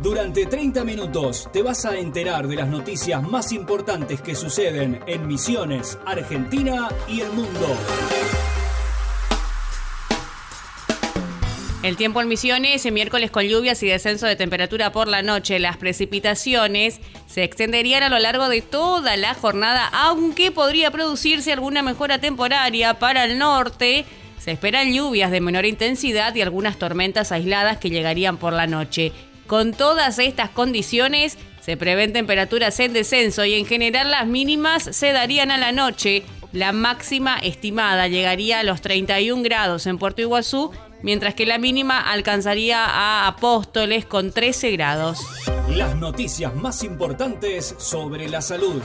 Durante 30 minutos te vas a enterar de las noticias más importantes que suceden en Misiones, Argentina y el mundo. El tiempo en Misiones, miércoles con lluvias y descenso de temperatura por la noche. Las precipitaciones se extenderían a lo largo de toda la jornada, aunque podría producirse alguna mejora temporaria para el norte. Se esperan lluvias de menor intensidad y algunas tormentas aisladas que llegarían por la noche. Con todas estas condiciones, se prevén temperaturas en descenso y en general las mínimas se darían a la noche. La máxima estimada llegaría a los 31 grados en Puerto Iguazú mientras que la mínima alcanzaría a Apóstoles con 13 grados. Las noticias más importantes sobre la salud.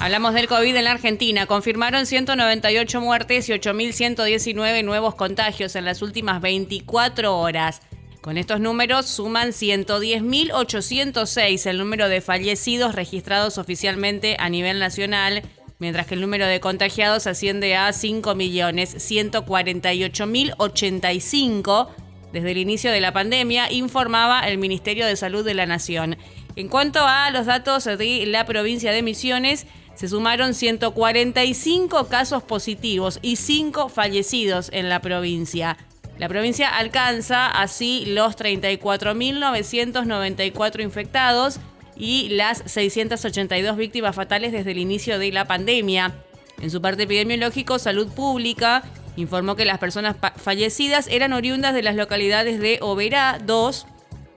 Hablamos del COVID en la Argentina. Confirmaron 198 muertes y 8.119 nuevos contagios en las últimas 24 horas. Con estos números suman 110.806 el número de fallecidos registrados oficialmente a nivel nacional mientras que el número de contagiados asciende a 5.148.085 desde el inicio de la pandemia, informaba el Ministerio de Salud de la Nación. En cuanto a los datos de la provincia de Misiones, se sumaron 145 casos positivos y 5 fallecidos en la provincia. La provincia alcanza así los 34.994 infectados y las 682 víctimas fatales desde el inicio de la pandemia. En su parte epidemiológico, Salud Pública informó que las personas fallecidas eran oriundas de las localidades de Oberá 2,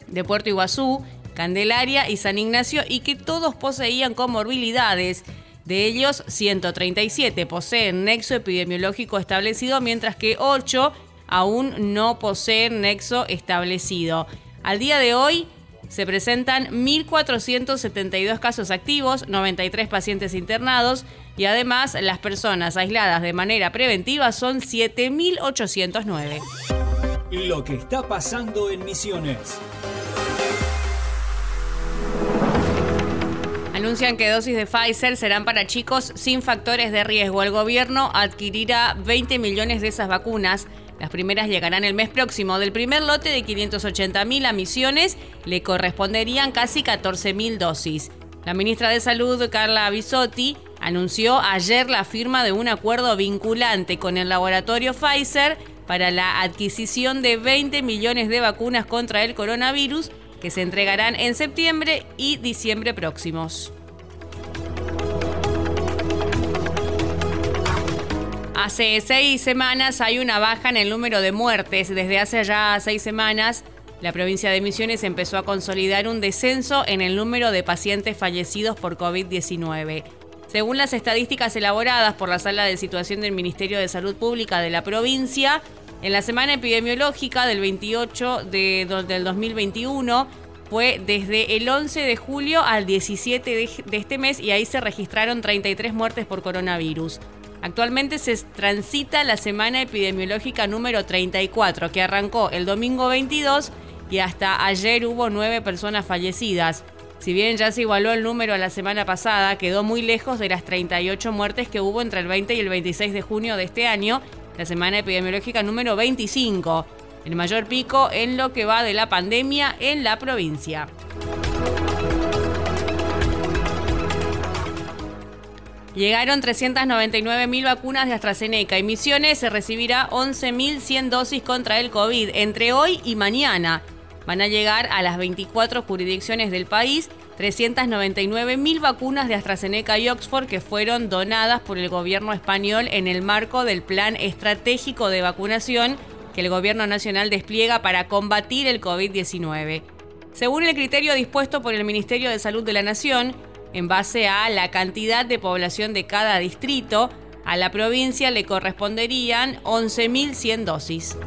de Puerto Iguazú, Candelaria y San Ignacio y que todos poseían comorbilidades. De ellos, 137 poseen nexo epidemiológico establecido, mientras que 8 aún no poseen nexo establecido. Al día de hoy, se presentan 1.472 casos activos, 93 pacientes internados y además las personas aisladas de manera preventiva son 7.809. Lo que está pasando en Misiones. Anuncian que dosis de Pfizer serán para chicos sin factores de riesgo. El gobierno adquirirá 20 millones de esas vacunas las primeras llegarán el mes próximo. Del primer lote de 580.000 a Misiones le corresponderían casi 14.000 dosis. La ministra de Salud, Carla Bisotti, anunció ayer la firma de un acuerdo vinculante con el laboratorio Pfizer para la adquisición de 20 millones de vacunas contra el coronavirus que se entregarán en septiembre y diciembre próximos. Hace seis semanas hay una baja en el número de muertes. Desde hace ya seis semanas, la provincia de Misiones empezó a consolidar un descenso en el número de pacientes fallecidos por COVID-19. Según las estadísticas elaboradas por la Sala de Situación del Ministerio de Salud Pública de la provincia, en la semana epidemiológica del 28 de, del 2021 fue desde el 11 de julio al 17 de, de este mes y ahí se registraron 33 muertes por coronavirus. Actualmente se transita la semana epidemiológica número 34, que arrancó el domingo 22 y hasta ayer hubo nueve personas fallecidas. Si bien ya se igualó el número a la semana pasada, quedó muy lejos de las 38 muertes que hubo entre el 20 y el 26 de junio de este año, la semana epidemiológica número 25, el mayor pico en lo que va de la pandemia en la provincia. Llegaron 399.000 vacunas de AstraZeneca y Misiones se recibirá 11.100 dosis contra el COVID entre hoy y mañana. Van a llegar a las 24 jurisdicciones del país 399.000 vacunas de AstraZeneca y Oxford que fueron donadas por el gobierno español en el marco del plan estratégico de vacunación que el gobierno nacional despliega para combatir el COVID-19. Según el criterio dispuesto por el Ministerio de Salud de la Nación, en base a la cantidad de población de cada distrito. A la provincia le corresponderían 11.100 dosis.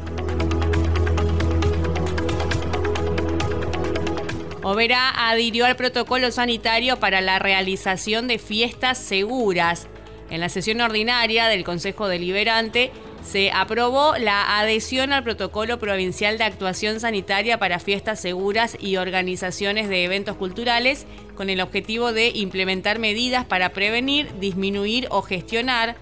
Oberá adhirió al protocolo sanitario para la realización de fiestas seguras. En la sesión ordinaria del Consejo Deliberante se aprobó la adhesión al protocolo provincial de actuación sanitaria para fiestas seguras y organizaciones de eventos culturales con el objetivo de implementar medidas para prevenir, disminuir o gestionar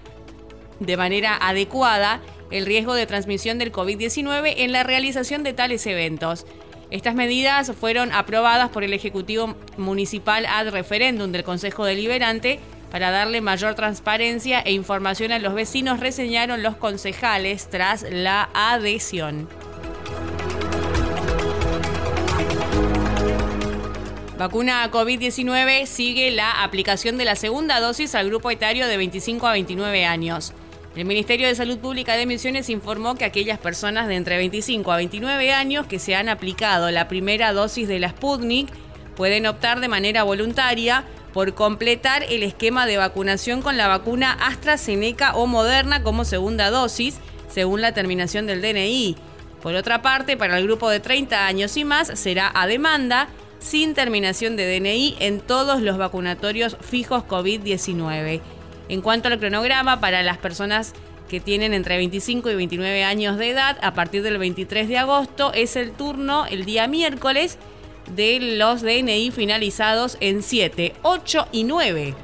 de manera adecuada el riesgo de transmisión del COVID-19 en la realización de tales eventos. Estas medidas fueron aprobadas por el Ejecutivo Municipal ad referéndum del Consejo Deliberante para darle mayor transparencia e información a los vecinos, reseñaron los concejales tras la adhesión. Vacuna COVID-19 sigue la aplicación de la segunda dosis al grupo etario de 25 a 29 años. El Ministerio de Salud Pública de Misiones informó que aquellas personas de entre 25 a 29 años que se han aplicado la primera dosis de la Sputnik pueden optar de manera voluntaria por completar el esquema de vacunación con la vacuna AstraZeneca o Moderna como segunda dosis, según la terminación del DNI. Por otra parte, para el grupo de 30 años y más será a demanda sin terminación de DNI en todos los vacunatorios fijos COVID-19. En cuanto al cronograma, para las personas que tienen entre 25 y 29 años de edad, a partir del 23 de agosto es el turno el día miércoles de los DNI finalizados en 7, 8 y 9.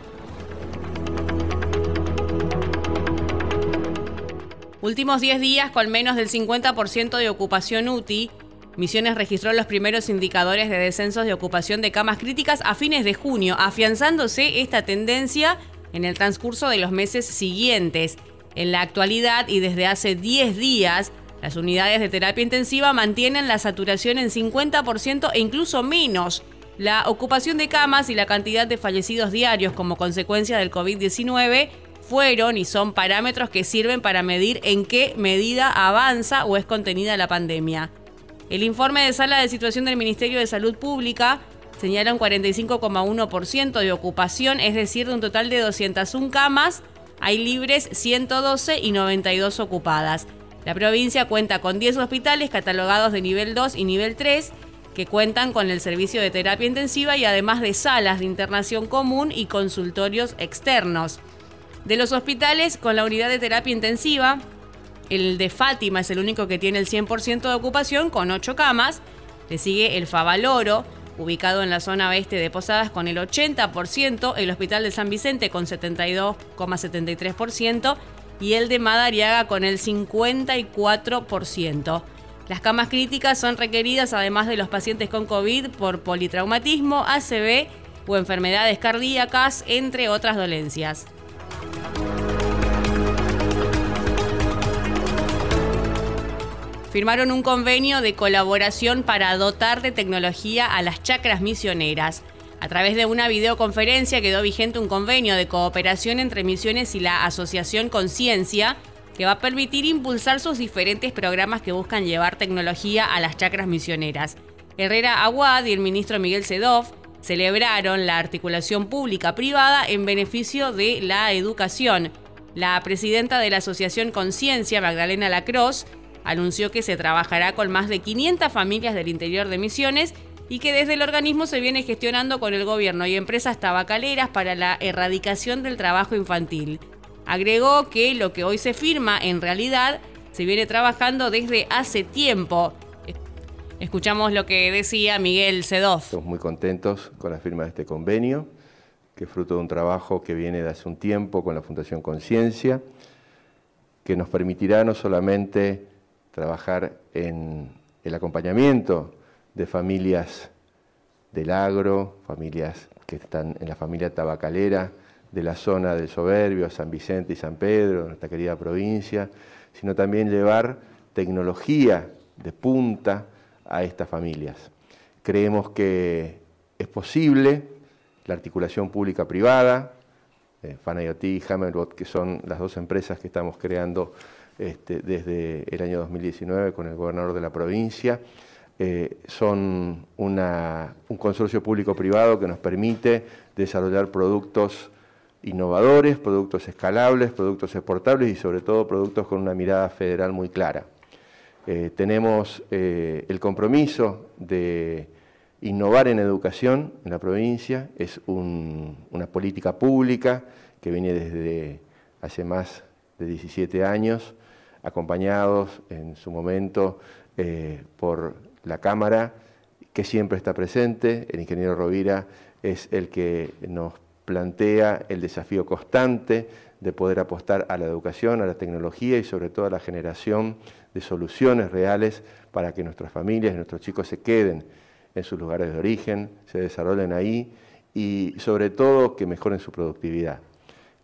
Últimos 10 días con menos del 50% de ocupación UTI, Misiones registró los primeros indicadores de descensos de ocupación de camas críticas a fines de junio, afianzándose esta tendencia en el transcurso de los meses siguientes. En la actualidad y desde hace 10 días, las unidades de terapia intensiva mantienen la saturación en 50% e incluso menos. La ocupación de camas y la cantidad de fallecidos diarios como consecuencia del COVID-19 fueron y son parámetros que sirven para medir en qué medida avanza o es contenida la pandemia. El informe de sala de situación del Ministerio de Salud Pública señala un 45,1% de ocupación, es decir, de un total de 201 camas, hay libres 112 y 92 ocupadas. La provincia cuenta con 10 hospitales catalogados de nivel 2 y nivel 3 que cuentan con el servicio de terapia intensiva y además de salas de internación común y consultorios externos. De los hospitales con la unidad de terapia intensiva, el de Fátima es el único que tiene el 100% de ocupación con 8 camas. Le sigue el Favaloro, ubicado en la zona oeste de Posadas con el 80%, el Hospital de San Vicente con 72,73% y el de Madariaga con el 54%. Las camas críticas son requeridas además de los pacientes con COVID por politraumatismo, ACV o enfermedades cardíacas, entre otras dolencias. Firmaron un convenio de colaboración para dotar de tecnología a las chacras misioneras. A través de una videoconferencia quedó vigente un convenio de cooperación entre Misiones y la Asociación Conciencia que va a permitir impulsar sus diferentes programas que buscan llevar tecnología a las chacras misioneras. Herrera Aguad y el ministro Miguel Sedov celebraron la articulación pública-privada en beneficio de la educación. La presidenta de la Asociación Conciencia, Magdalena Lacroze, anunció que se trabajará con más de 500 familias del interior de Misiones y que desde el organismo se viene gestionando con el gobierno y empresas tabacaleras para la erradicación del trabajo infantil. Agregó que lo que hoy se firma en realidad se viene trabajando desde hace tiempo. Escuchamos lo que decía Miguel Sedov. Estamos muy contentos con la firma de este convenio, que es fruto de un trabajo que viene de hace un tiempo con la Fundación Conciencia, que nos permitirá no solamente trabajar en el acompañamiento de familias del agro, familias que están en la familia tabacalera de la zona del Soberbio, San Vicente y San Pedro, nuestra querida provincia, sino también llevar tecnología de punta a estas familias. Creemos que es posible la articulación pública-privada, eh, FANAIOT y Hammerbot, que son las dos empresas que estamos creando este, desde el año 2019 con el gobernador de la provincia. Eh, son un consorcio público-privado que nos permite desarrollar productos innovadores, productos escalables, productos exportables y sobre todo productos con una mirada federal muy clara. Eh, tenemos eh, el compromiso de innovar en educación en la provincia, es una política pública que viene desde hace más de 17 años acompañados en su momento eh, por la Cámara, que siempre está presente. El ingeniero Rovira es el que nos plantea el desafío constante de poder apostar a la educación, a la tecnología y sobre todo a la generación de soluciones reales para que nuestras familias nuestros chicos se queden en sus lugares de origen, se desarrollen ahí y sobre todo que mejoren su productividad.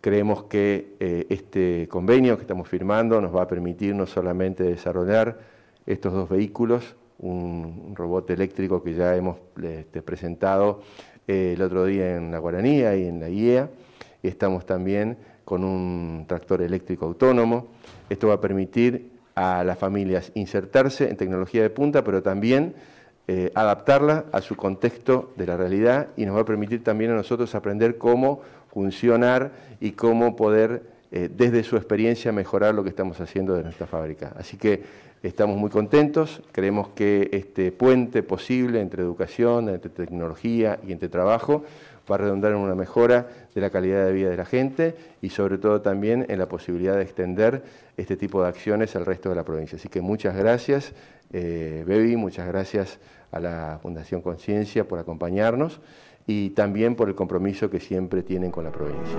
Creemos que eh, este convenio que estamos firmando nos va a permitir no solamente desarrollar estos dos vehículos, un, robot eléctrico que ya hemos este, presentado eh, el otro día en la Guaranía y en la IEA, estamos también con un tractor eléctrico autónomo. Esto va a permitir a las familias insertarse en tecnología de punta, pero también eh, adaptarla a su contexto de la realidad y nos va a permitir también a nosotros aprender cómo funcionar y cómo poder eh, desde su experiencia mejorar lo que estamos haciendo de nuestra fábrica. Así que estamos muy contentos, creemos que este puente posible entre educación, entre tecnología y entre trabajo va a redundar en una mejora de la calidad de vida de la gente y sobre todo también en la posibilidad de extender este tipo de acciones al resto de la provincia. Así que muchas gracias, eh, Bebi, muchas gracias a la Fundación Conciencia por acompañarnos y también por el compromiso que siempre tienen con la provincia.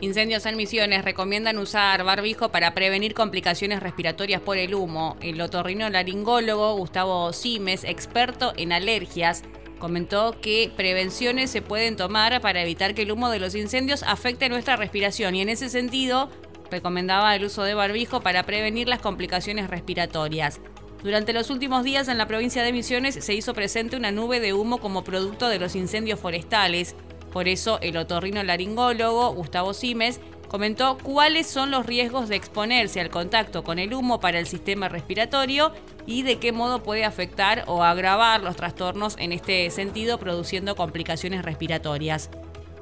Incendios en Misiones recomiendan usar barbijo para prevenir complicaciones respiratorias por el humo. El otorrino laringólogo Gustavo Simes, experto en alergias, comentó que prevenciones se pueden tomar para evitar que el humo de los incendios afecte nuestra respiración y en ese sentido recomendaba el uso de barbijo para prevenir las complicaciones respiratorias. Durante los últimos días en la provincia de Misiones se hizo presente una nube de humo como producto de los incendios forestales por eso el otorrino laringólogo Gustavo Simes comentó cuáles son los riesgos de exponerse al contacto con el humo para el sistema respiratorio y de qué modo puede afectar o agravar los trastornos en este sentido produciendo complicaciones respiratorias.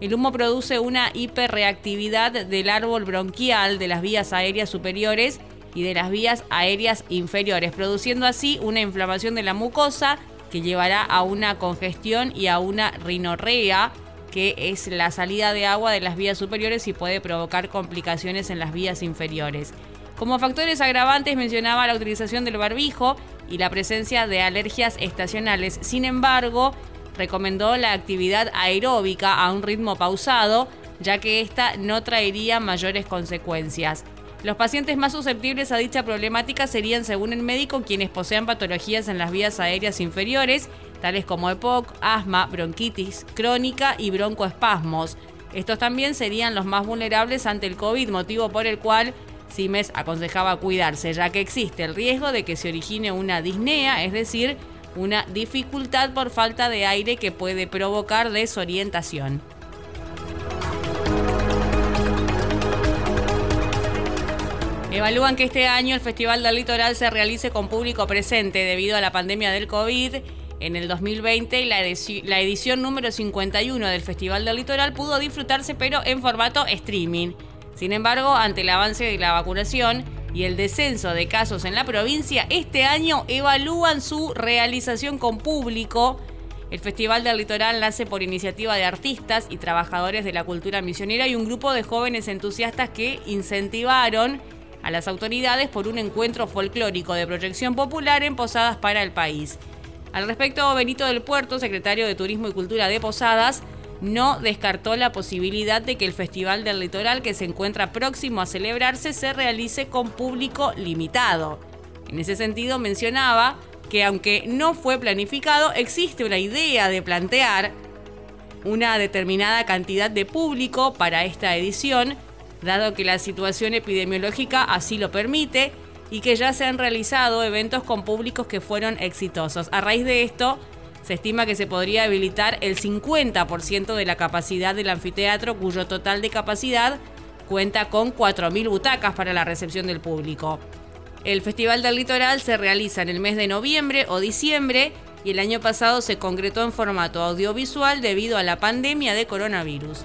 El humo produce una hiperreactividad del árbol bronquial de las vías aéreas superiores y de las vías aéreas inferiores, produciendo así una inflamación de la mucosa que llevará a una congestión y a una rinorrea, que es la salida de agua de las vías superiores y puede provocar complicaciones en las vías inferiores. Como factores agravantes mencionaba la utilización del barbijo y la presencia de alergias estacionales. Sin embargo, recomendó la actividad aeróbica a un ritmo pausado, ya que esta no traería mayores consecuencias. Los pacientes más susceptibles a dicha problemática serían, según el médico, quienes posean patologías en las vías aéreas inferiores tales como EPOC, asma, bronquitis crónica y broncoespasmos. Estos también serían los más vulnerables ante el COVID, motivo por el cual Simes aconsejaba cuidarse, ya que existe el riesgo de que se origine una disnea, es decir, una dificultad por falta de aire que puede provocar desorientación. Evalúan que este año el Festival del Litoral se realice con público presente debido a la pandemia del COVID en el 2020 la, la edición número 51 del Festival del Litoral pudo disfrutarse pero en formato streaming. Sin embargo, ante el avance de la vacunación y el descenso de casos en la provincia, este año evalúan su realización con público. El Festival del Litoral nace por iniciativa de artistas y trabajadores de la cultura misionera y un grupo de jóvenes entusiastas que incentivaron a las autoridades por un encuentro folclórico de proyección popular en Posadas para el país. Al respecto, Benito del Puerto, secretario de Turismo y Cultura de Posadas, no descartó la posibilidad de que el Festival del Litoral, que se encuentra próximo a celebrarse, se realice con público limitado. En ese sentido, mencionaba que aunque no fue planificado, existe una idea de plantear una determinada cantidad de público para esta edición, dado que la situación epidemiológica así lo permite y que ya se han realizado eventos con públicos que fueron exitosos. A raíz de esto, se estima que se podría habilitar el 50% de la capacidad del anfiteatro, cuyo total de capacidad cuenta con 4.000 butacas para la recepción del público. El Festival del Litoral se realiza en el mes de noviembre o diciembre y el año pasado se concretó en formato audiovisual debido a la pandemia de coronavirus.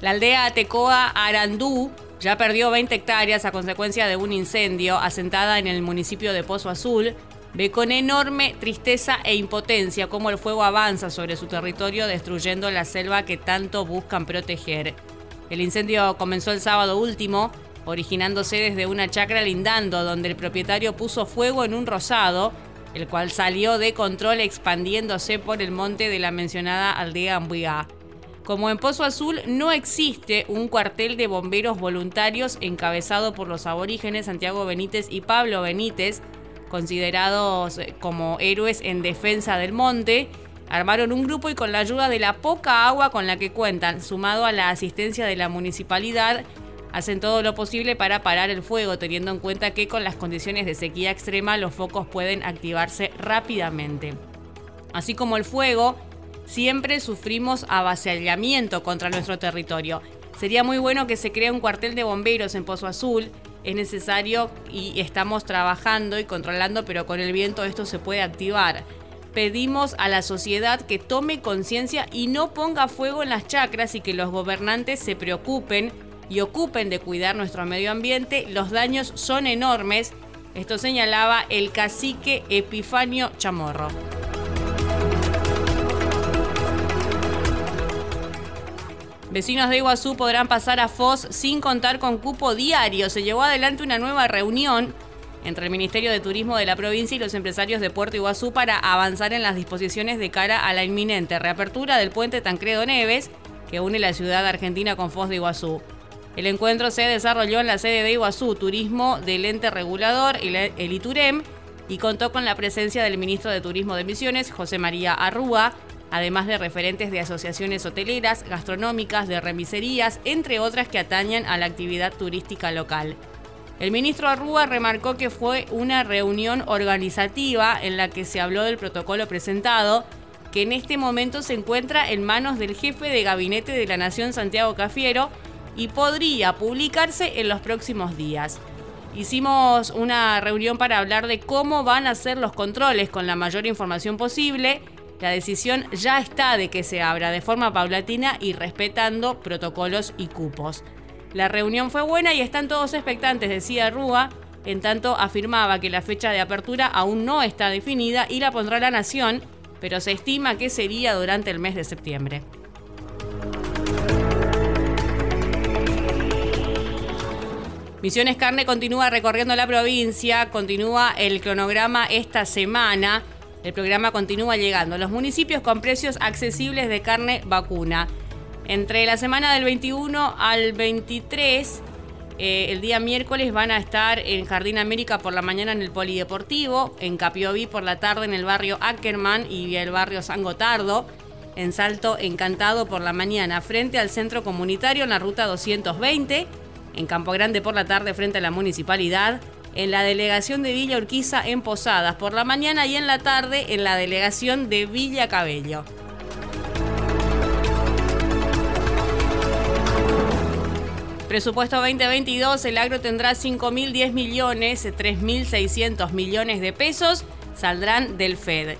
La aldea Atecoa Arandú ya perdió 20 hectáreas a consecuencia de un incendio asentada en el municipio de Pozo Azul. Ve con enorme tristeza e impotencia cómo el fuego avanza sobre su territorio destruyendo la selva que tanto buscan proteger. El incendio comenzó el sábado último, originándose desde una chacra lindando donde el propietario puso fuego en un rosado el cual salió de control expandiéndose por el monte de la mencionada aldea Ambuigá. Como en Pozo Azul no existe un cuartel de bomberos voluntarios encabezado por los aborígenes Santiago Benítez y Pablo Benítez, considerados eh, como héroes en defensa del monte, armaron un grupo y con la ayuda de la poca agua con la que cuentan, sumado a la asistencia de la municipalidad, hacen todo lo posible para parar el fuego, teniendo en cuenta que con las condiciones de sequía extrema los focos pueden activarse rápidamente. Así como el fuego, siempre sufrimos avasallamiento contra nuestro territorio. Sería muy bueno que se cree un cuartel de bomberos en Pozo Azul. Es necesario y estamos trabajando y controlando, pero con el viento esto se puede activar. Pedimos a la sociedad que tome conciencia y no ponga fuego en las chacras y que los gobernantes se preocupen y ocupen de cuidar nuestro medio ambiente. Los daños son enormes. Esto señalaba el cacique Epifanio Chamorro. Vecinos de Iguazú podrán pasar a FOS sin contar con cupo diario. Se llevó adelante una nueva reunión entre el Ministerio de Turismo de la provincia y los empresarios de Puerto Iguazú para avanzar en las disposiciones de cara a la inminente reapertura del puente Tancredo Neves que une la ciudad argentina con FOS de Iguazú. El encuentro se desarrolló en la sede de Iguazú, Turismo del ente regulador, el ITUREM, y contó con la presencia del ministro de Turismo de Misiones, José María Arrúa, además de referentes de asociaciones hoteleras, gastronómicas, de remiserías, entre otras que atañan a la actividad turística local. El ministro Arrúa remarcó que fue una reunión organizativa en la que se habló del protocolo presentado, que en este momento se encuentra en manos del jefe de gabinete de la Nación, Santiago Cafiero, y podría publicarse en los próximos días. Hicimos una reunión para hablar de cómo van a ser los controles con la mayor información posible la decisión ya está de que se abra de forma paulatina y respetando protocolos y cupos. La reunión fue buena y están todos expectantes, decía Rúa, en tanto afirmaba que la fecha de apertura aún no está definida y la pondrá la Nación, pero se estima que sería durante el mes de septiembre. Misiones Carne continúa recorriendo la provincia, continúa el cronograma esta semana. El programa continúa llegando a los municipios con precios accesibles de carne vacuna. Entre la semana del 21 al 23, eh, el día miércoles van a estar en Jardín América por la mañana en el Polideportivo, en Capioví por la tarde en el barrio Ackerman y el barrio San Gotardo, en Salto Encantado por la mañana frente al centro comunitario en la ruta 220, en Campo Grande por la tarde frente a la municipalidad, en la delegación de Villa Urquiza en Posadas por la mañana y en la tarde en la delegación de Villa Cabello. Presupuesto 2022, el agro tendrá 5.010 millones, 3.600 millones de pesos saldrán del FED.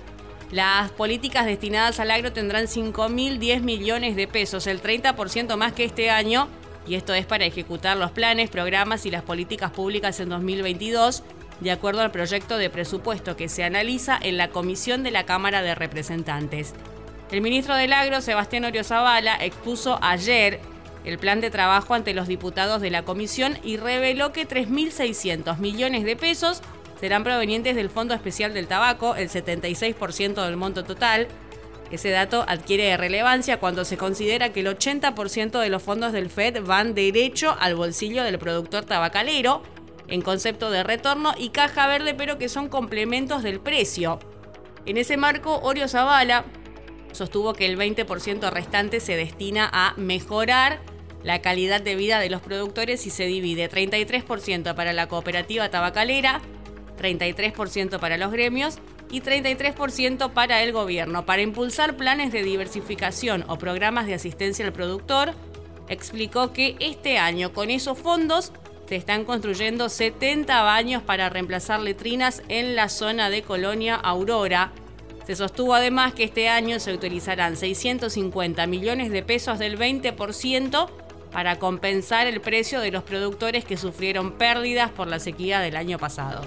Las políticas destinadas al agro tendrán 5.010 millones de pesos, el 30% más que este año, y esto es para ejecutar los planes, programas y las políticas públicas en 2022, de acuerdo al proyecto de presupuesto que se analiza en la Comisión de la Cámara de Representantes. El ministro del Agro, Sebastián Zavala, expuso ayer el plan de trabajo ante los diputados de la comisión y reveló que 3.600 millones de pesos serán provenientes del Fondo Especial del Tabaco, el 76% del monto total, ese dato adquiere relevancia cuando se considera que el 80% de los fondos del FED van derecho al bolsillo del productor tabacalero, en concepto de retorno y caja verde, pero que son complementos del precio. En ese marco, Orio Zavala sostuvo que el 20% restante se destina a mejorar la calidad de vida de los productores y se divide 33% para la cooperativa tabacalera, 33% para los gremios y 33% para el gobierno. Para impulsar planes de diversificación o programas de asistencia al productor, explicó que este año con esos fondos se están construyendo 70 baños para reemplazar letrinas en la zona de Colonia Aurora. Se sostuvo además que este año se utilizarán 650 millones de pesos del 20% para compensar el precio de los productores que sufrieron pérdidas por la sequía del año pasado.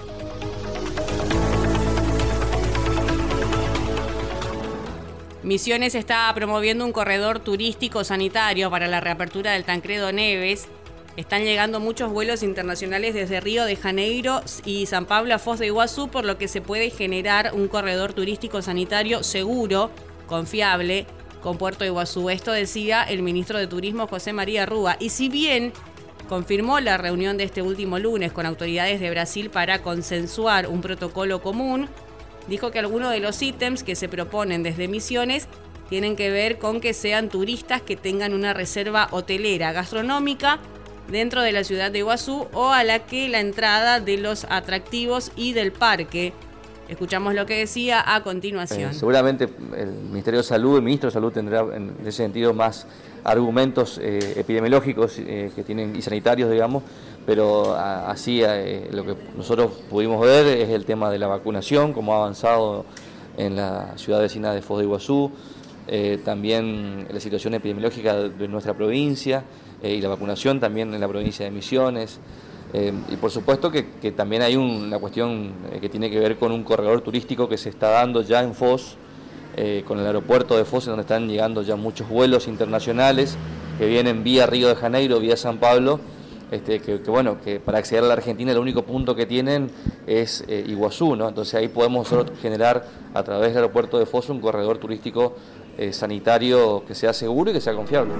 Misiones está promoviendo un corredor turístico sanitario para la reapertura del Tancredo Neves. están llegando muchos vuelos internacionales desde Río de Janeiro y San Pablo a Foz de Iguazú, por lo que se puede generar un corredor turístico sanitario seguro, confiable, con Puerto Iguazú. Esto decía el ministro de Turismo José María Rúa. Y si bien confirmó la reunión de este último lunes con autoridades de Brasil para consensuar un protocolo común, dijo que algunos de los ítems que se proponen desde Misiones tienen que ver con que sean turistas que tengan una reserva hotelera gastronómica dentro de la ciudad de Iguazú o a la que la entrada de los atractivos y del parque. Escuchamos lo que decía a continuación. Eh, seguramente el Ministerio de Salud, el Ministro de Salud tendrá en ese sentido más argumentos eh, epidemiológicos eh, que tienen y sanitarios, digamos, pero así lo que nosotros pudimos ver es el tema de la vacunación, cómo ha avanzado en la ciudad vecina de Foz de Iguazú, también la situación epidemiológica de nuestra provincia, y la vacunación también en la provincia de Misiones. Eh, y por supuesto que, también hay una cuestión eh, que tiene que ver con un corredor turístico que se está dando ya en Foz, con el aeropuerto de Foz, donde están llegando ya muchos vuelos internacionales que vienen vía Río de Janeiro, vía San Pablo, este, que, bueno, que para acceder a la Argentina el único punto que tienen es Iguazú, ¿no? Entonces ahí podemos generar a través del aeropuerto de Foz un corredor turístico sanitario que sea seguro y que sea confiable.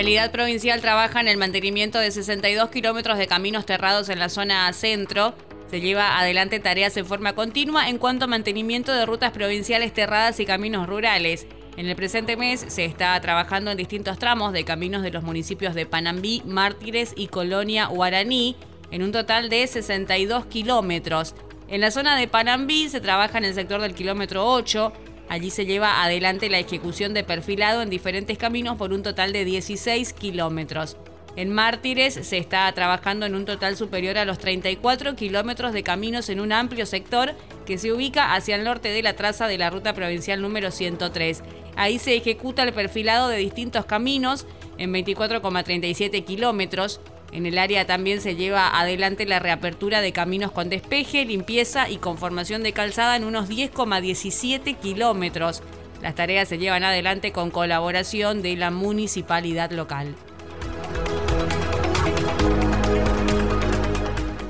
Vialidad Provincial trabaja en el mantenimiento de 62 kilómetros de caminos cerrados en la zona centro. Se lleva adelante tareas en forma continua en cuanto a mantenimiento de rutas provinciales terradas y caminos rurales. En el presente mes se está trabajando en distintos tramos de caminos de los municipios de Panambí, Mártires y Colonia Guaraní, en un total de 62 kilómetros. En la zona de Panambí se trabaja en el sector del kilómetro 8, Allí se lleva adelante la ejecución de perfilado en diferentes caminos por un total de 16 kilómetros. En Mártires se está trabajando en un total superior a los 34 kilómetros de caminos en un amplio sector que se ubica hacia el norte de la traza de la ruta provincial número 103. Ahí se ejecuta el perfilado de distintos caminos en 24,37 kilómetros. En el área también se lleva adelante la reapertura de caminos con despeje, limpieza y conformación de calzada en unos 10,17 kilómetros. Las tareas se llevan adelante con colaboración de la municipalidad local.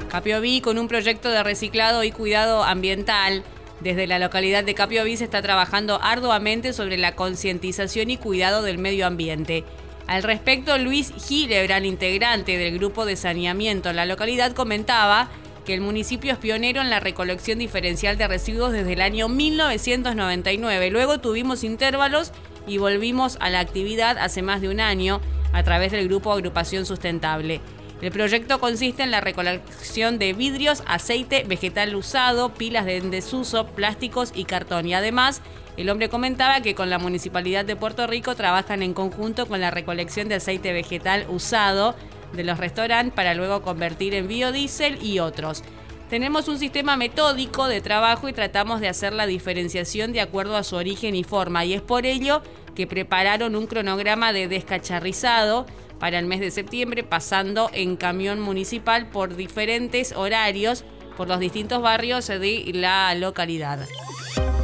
Capioví con un proyecto de reciclado y cuidado ambiental. Desde la localidad de Capioví se está trabajando arduamente sobre la concientización y cuidado del medio ambiente. Al respecto, Luis Gilebran, integrante del grupo de saneamiento en la localidad, comentaba que el municipio es pionero en la recolección diferencial de residuos desde el año 1999. Luego tuvimos intervalos y volvimos a la actividad hace más de un año a través del grupo Agrupación Sustentable. El proyecto consiste en la recolección de vidrios, aceite vegetal usado, pilas de desuso, plásticos y cartón y además el hombre comentaba que con la Municipalidad de Puerto Rico trabajan en conjunto con la recolección de aceite vegetal usado de los restaurantes para luego convertir en biodiesel y otros. Tenemos un sistema metódico de trabajo y tratamos de hacer la diferenciación de acuerdo a su origen y forma y es por ello que prepararon un cronograma de descacharrizado para el mes de septiembre pasando en camión municipal por diferentes horarios por los distintos barrios de la localidad.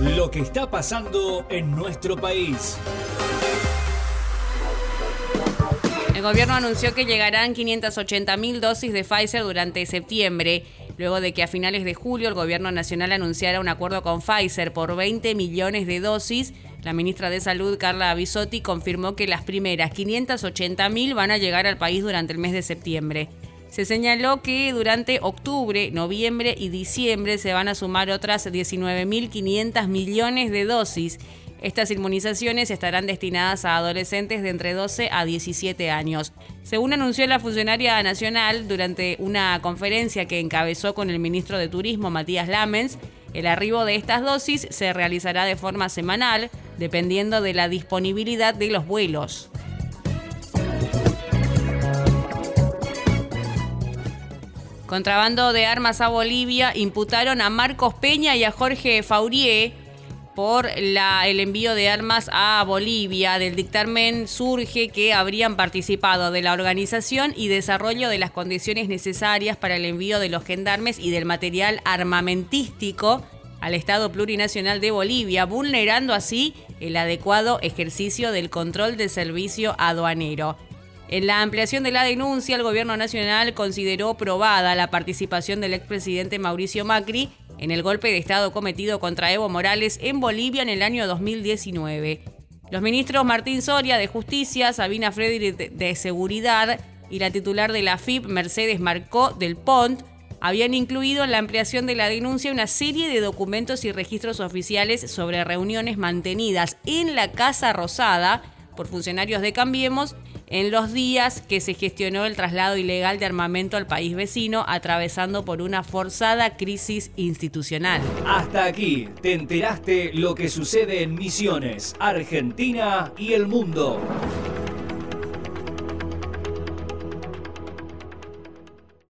Lo que está pasando en nuestro país. El gobierno anunció que llegarán 580.000 dosis de Pfizer durante septiembre, luego de que a finales de julio el gobierno nacional anunciara un acuerdo con Pfizer por 20 millones de dosis. La ministra de Salud, Carla Bisotti, confirmó que las primeras 580.000 van a llegar al país durante el mes de septiembre. Se señaló que durante octubre, noviembre y diciembre se van a sumar otras 19.500 millones de dosis. Estas inmunizaciones estarán destinadas a adolescentes de entre 12 a 17 años. Según anunció la funcionaria nacional durante una conferencia que encabezó con el ministro de Turismo, Matías Lamens, el arribo de estas dosis se realizará de forma semanal, dependiendo de la disponibilidad de los vuelos. Contrabando de armas a Bolivia imputaron a Marcos Peña y a Jorge Faurier por el envío de armas a Bolivia. Del dictamen surge que habrían participado de la organización y desarrollo de las condiciones necesarias para el envío de los gendarmes y del material armamentístico al Estado Plurinacional de Bolivia, vulnerando así el adecuado ejercicio del control del servicio aduanero. En la ampliación de la denuncia, el gobierno nacional consideró probada la participación del expresidente Mauricio Macri en el golpe de Estado cometido contra Evo Morales en Bolivia en el año 2019. Los ministros Martín Soria de Justicia, Sabina Frederick de Seguridad y la titular de la FIP, Mercedes Marcó del PONT, habían incluido en la ampliación de la denuncia una serie de documentos y registros oficiales sobre reuniones mantenidas en la Casa Rosada por funcionarios de Cambiemos en los días que se gestionó el traslado ilegal de armamento al país vecino, atravesando por una forzada crisis institucional. Hasta aquí te enteraste lo que sucede en Misiones, Argentina y el mundo.